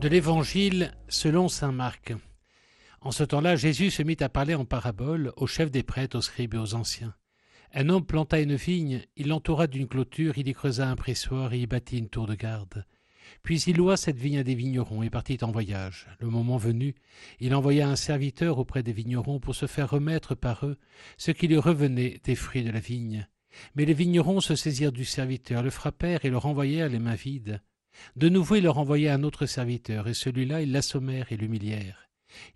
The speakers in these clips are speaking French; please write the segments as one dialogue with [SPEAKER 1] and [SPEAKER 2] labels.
[SPEAKER 1] De l'Évangile selon Saint Marc. En ce temps-là, Jésus se mit à parler en parabole aux chefs des prêtres, aux scribes et aux anciens. Un homme planta une vigne, il l'entoura d'une clôture, il y creusa un pressoir et y bâtit une tour de garde. Puis il loua cette vigne à des vignerons et partit en voyage. Le moment venu, il envoya un serviteur auprès des vignerons pour se faire remettre par eux ce qui lui revenait des fruits de la vigne. Mais les vignerons se saisirent du serviteur, le frappèrent et le renvoyèrent les mains vides. De nouveau il leur envoya un autre serviteur, et celui-là ils l'assommèrent et l'humilièrent.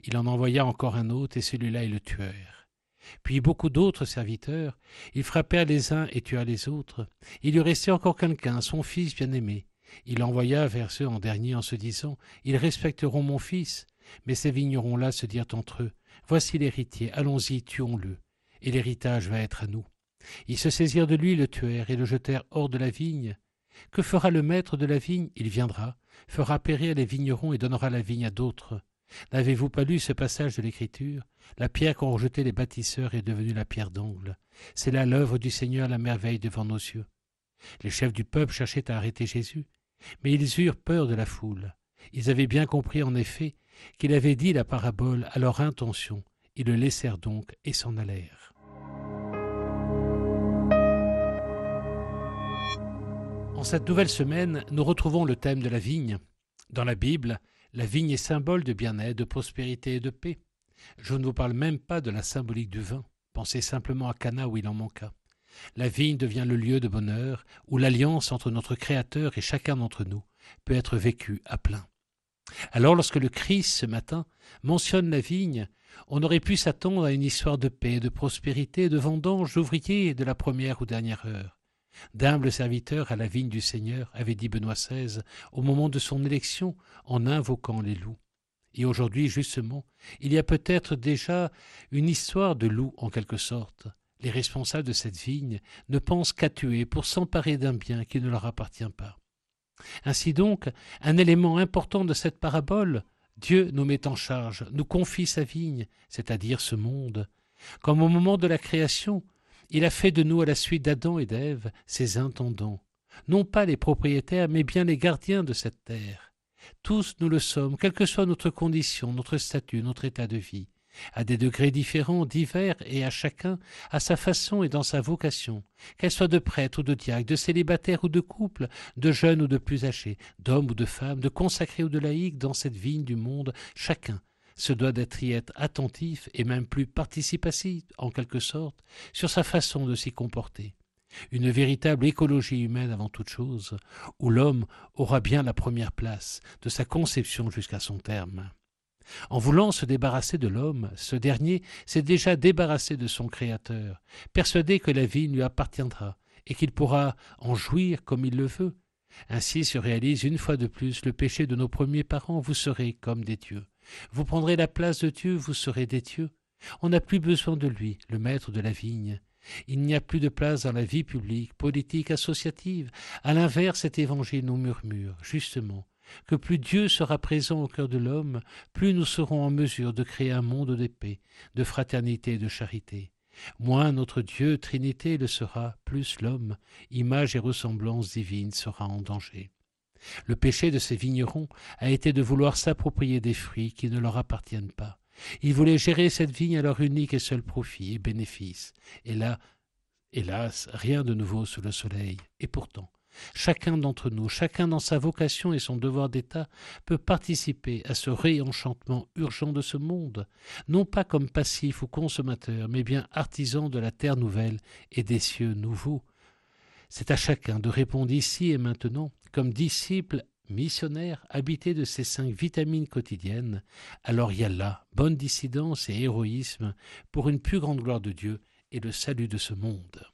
[SPEAKER 1] Il en envoya encore un autre, et celui-là ils le tuèrent. Puis beaucoup d'autres serviteurs, ils frappèrent les uns et tuèrent les autres. Il lui restait encore quelqu'un, son fils bien-aimé. Il l'envoya vers ceux en dernier en se disant Ils respecteront mon fils. Mais ces vignerons-là se dirent entre eux Voici l'héritier, allons-y, tuons-le, et l'héritage va être à nous. Ils se saisirent de lui, le tuèrent et le jetèrent hors de la vigne. Que fera le maître de la vigne? Il viendra, fera périr les vignerons et donnera la vigne à d'autres. N'avez-vous pas lu ce passage de l'Écriture? La pierre qu'ont rejetée les bâtisseurs est devenue la pierre d'angle. C'est là l'œuvre du Seigneur, la merveille devant nos yeux. Les chefs du peuple cherchaient à arrêter Jésus, mais ils eurent peur de la foule. Ils avaient bien compris en effet qu'il avait dit la parabole à leur intention. Ils le laissèrent donc et s'en allèrent. Cette nouvelle semaine, nous retrouvons le thème de la vigne. Dans la Bible, la vigne est symbole de bien-être, de prospérité et de paix. Je ne vous parle même pas de la symbolique du vin. Pensez simplement à Cana où il en manqua. La vigne devient le lieu de bonheur où l'alliance entre notre Créateur et chacun d'entre nous peut être vécue à plein. Alors lorsque le Christ ce matin mentionne la vigne, on aurait pu s'attendre à une histoire de paix, de prospérité, de vendange, d'ouvriers de la première ou dernière heure. D'humbles serviteurs à la vigne du Seigneur, avait dit Benoît XVI au moment de son élection en invoquant les loups. Et aujourd'hui, justement, il y a peut-être déjà une histoire de loups en quelque sorte. Les responsables de cette vigne ne pensent qu'à tuer pour s'emparer d'un bien qui ne leur appartient pas. Ainsi donc, un élément important de cette parabole, Dieu nous met en charge, nous confie sa vigne, c'est-à-dire ce monde. Comme au moment de la création, il a fait de nous, à la suite d'Adam et d'Ève, ses intendants, non pas les propriétaires, mais bien les gardiens de cette terre. Tous nous le sommes, quelle que soit notre condition, notre statut, notre état de vie, à des degrés différents, divers, et à chacun à sa façon et dans sa vocation, qu'elle soit de prêtre ou de diacre, de célibataire ou de couple, de jeune ou de plus âgé, d'homme ou de femme, de consacré ou de laïque, dans cette vigne du monde, chacun se doit d'être y être attentif et même plus participatif, en quelque sorte, sur sa façon de s'y comporter. Une véritable écologie humaine avant toute chose, où l'homme aura bien la première place, de sa conception jusqu'à son terme. En voulant se débarrasser de l'homme, ce dernier s'est déjà débarrassé de son Créateur, persuadé que la vie lui appartiendra, et qu'il pourra en jouir comme il le veut. Ainsi se réalise une fois de plus le péché de nos premiers parents, vous serez comme des dieux. Vous prendrez la place de Dieu, vous serez des dieux. On n'a plus besoin de lui, le maître de la vigne. Il n'y a plus de place dans la vie publique, politique, associative. À l'inverse, cet évangile nous murmure, justement, que plus Dieu sera présent au cœur de l'homme, plus nous serons en mesure de créer un monde de paix, de fraternité et de charité. Moins notre Dieu, Trinité, le sera, plus l'homme, image et ressemblance divine, sera en danger. Le péché de ces vignerons a été de vouloir s'approprier des fruits qui ne leur appartiennent pas. Ils voulaient gérer cette vigne à leur unique et seul profit et bénéfice. Et là, hélas, rien de nouveau sous le soleil. Et pourtant, chacun d'entre nous, chacun dans sa vocation et son devoir d'État, peut participer à ce réenchantement urgent de ce monde, non pas comme passif ou consommateur, mais bien artisan de la terre nouvelle et des cieux nouveaux. C'est à chacun de répondre ici et maintenant comme disciple missionnaire habité de ces cinq vitamines quotidiennes, alors y a là bonne dissidence et héroïsme pour une plus grande gloire de Dieu et le salut de ce monde.